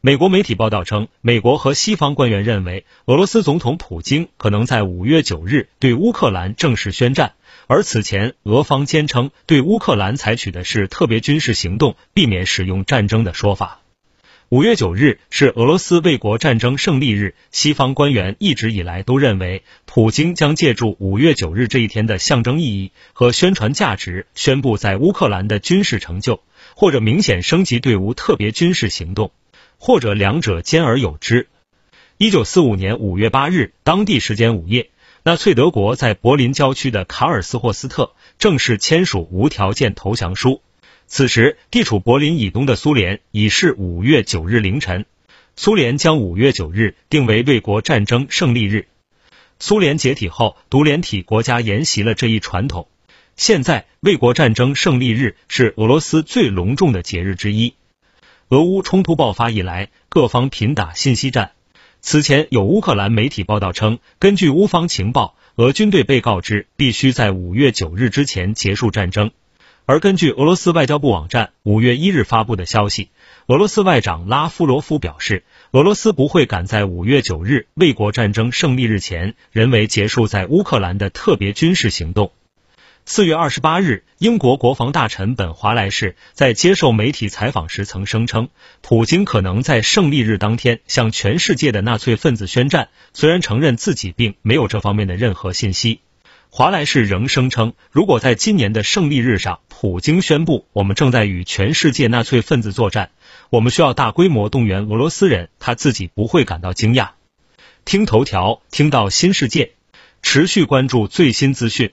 美国媒体报道称，美国和西方官员认为，俄罗斯总统普京可能在五月九日对乌克兰正式宣战，而此前俄方坚称对乌克兰采取的是特别军事行动，避免使用战争的说法。五月九日是俄罗斯卫国战争胜利日，西方官员一直以来都认为，普京将借助五月九日这一天的象征意义和宣传价值，宣布在乌克兰的军事成就，或者明显升级对乌特别军事行动。或者两者兼而有之。一九四五年五月八日，当地时间午夜，纳粹德国在柏林郊区的卡尔斯霍斯特正式签署无条件投降书。此时，地处柏林以东的苏联已是五月九日凌晨。苏联将五月九日定为卫国战争胜利日。苏联解体后，独联体国家沿袭了这一传统。现在，卫国战争胜利日是俄罗斯最隆重的节日之一。俄乌冲突爆发以来，各方频打信息战。此前有乌克兰媒体报道称，根据乌方情报，俄军队被告知必须在五月九日之前结束战争。而根据俄罗斯外交部网站五月一日发布的消息，俄罗斯外长拉夫罗夫表示，俄罗斯不会赶在五月九日卫国战争胜利日前人为结束在乌克兰的特别军事行动。四月二十八日，英国国防大臣本·华莱士在接受媒体采访时曾声称，普京可能在胜利日当天向全世界的纳粹分子宣战。虽然承认自己并没有这方面的任何信息，华莱士仍声称，如果在今年的胜利日上，普京宣布我们正在与全世界纳粹分子作战，我们需要大规模动员俄罗斯人，他自己不会感到惊讶。听头条，听到新世界，持续关注最新资讯。